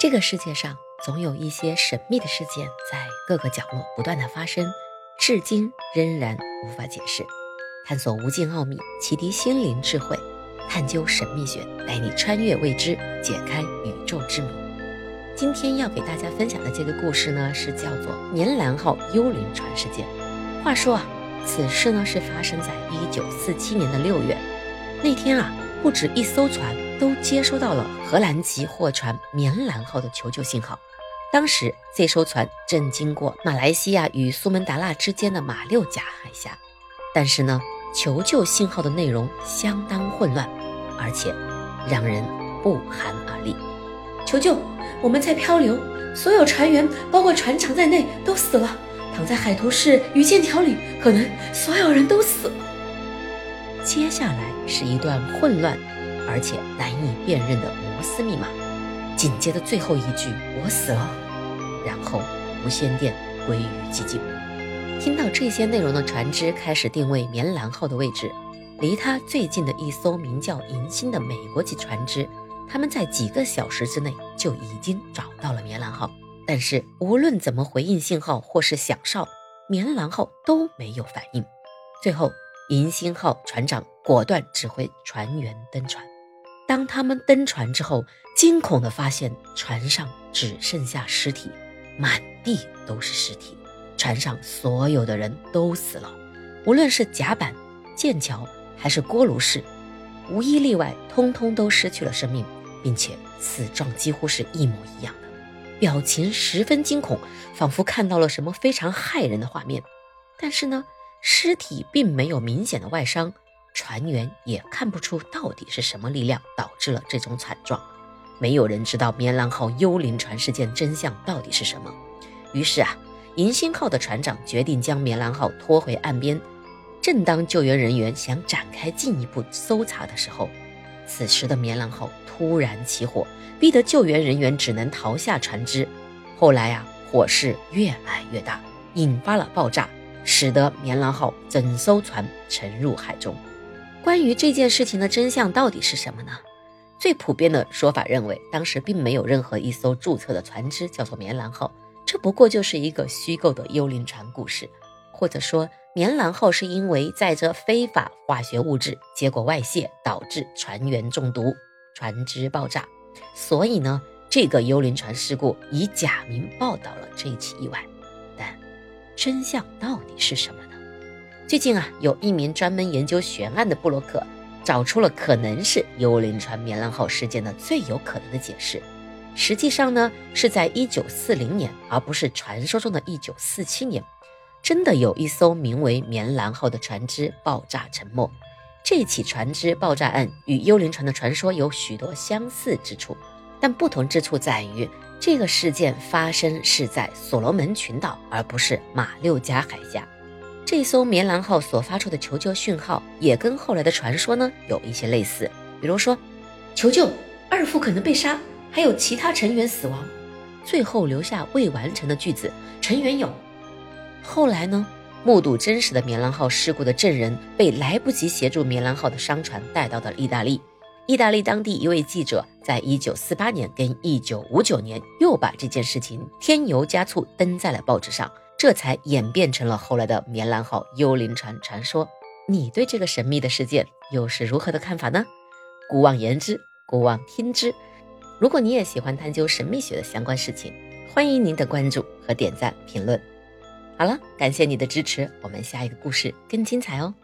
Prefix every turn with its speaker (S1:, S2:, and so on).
S1: 这个世界上总有一些神秘的事件在各个角落不断的发生，至今仍然无法解释。探索无尽奥秘，启迪心灵智慧，探究神秘学，带你穿越未知，解开宇宙之谜。今天要给大家分享的这个故事呢，是叫做“棉兰号幽灵船事件”。话说啊，此事呢是发生在一九四七年的六月，那天啊，不止一艘船。都接收到了荷兰籍货船“棉兰号”的求救信号。当时这艘船正经过马来西亚与苏门答腊之间的马六甲海峡，但是呢，求救信号的内容相当混乱，而且让人不寒而栗。求救！我们在漂流，所有船员，包括船长在内，都死了，躺在海图市与线条里，可能所有人都死了。接下来是一段混乱。而且难以辨认的摩斯密码，紧接着最后一句“我死了”，然后无线电归于寂静。听到这些内容的船只开始定位“棉兰号”的位置，离它最近的一艘名叫“银星”的美国籍船只，他们在几个小时之内就已经找到了“棉兰号”。但是无论怎么回应信号或是响哨，“棉兰号”都没有反应。最后，“银星号”船长果断指挥船员登船。当他们登船之后，惊恐地发现船上只剩下尸体，满地都是尸体。船上所有的人都死了，无论是甲板、剑桥还是锅炉室，无一例外，通通都失去了生命，并且死状几乎是一模一样的，表情十分惊恐，仿佛看到了什么非常骇人的画面。但是呢，尸体并没有明显的外伤。船员也看不出到底是什么力量导致了这种惨状，没有人知道棉兰号幽灵船事件真相到底是什么。于是啊，银星号的船长决定将棉兰号拖回岸边。正当救援人员想展开进一步搜查的时候，此时的棉兰号突然起火，逼得救援人员只能逃下船只。后来啊，火势越来越大，引发了爆炸，使得棉兰号整艘船沉入海中。关于这件事情的真相到底是什么呢？最普遍的说法认为，当时并没有任何一艘注册的船只叫做“棉兰号”，这不过就是一个虚构的幽灵船故事。或者说，“棉兰号”是因为载着非法化学物质，结果外泄导致船员中毒，船只爆炸。所以呢，这个幽灵船事故以假名报道了这起意外。真相到底是什么呢？最近啊，有一名专门研究悬案的布洛克找出了可能是幽灵船“棉兰号”事件的最有可能的解释。实际上呢，是在1940年，而不是传说中的1947年，真的有一艘名为“棉兰号”的船只爆炸沉没。这起船只爆炸案与幽灵船的传说有许多相似之处，但不同之处在于，这个事件发生是在所罗门群岛，而不是马六甲海峡。这艘棉兰号所发出的求救讯号也跟后来的传说呢有一些类似，比如说，求救，二副可能被杀，还有其他成员死亡，最后留下未完成的句子，成员有。后来呢，目睹真实的棉兰号事故的证人被来不及协助棉兰号的商船带到了意大利，意大利当地一位记者在一九四八年跟一九五九年又把这件事情添油加醋登在了报纸上。这才演变成了后来的棉兰号幽灵船传说。你对这个神秘的事件又是如何的看法呢？姑妄言之，姑妄听之。如果你也喜欢探究神秘学的相关事情，欢迎您的关注和点赞评论。好了，感谢你的支持，我们下一个故事更精彩哦。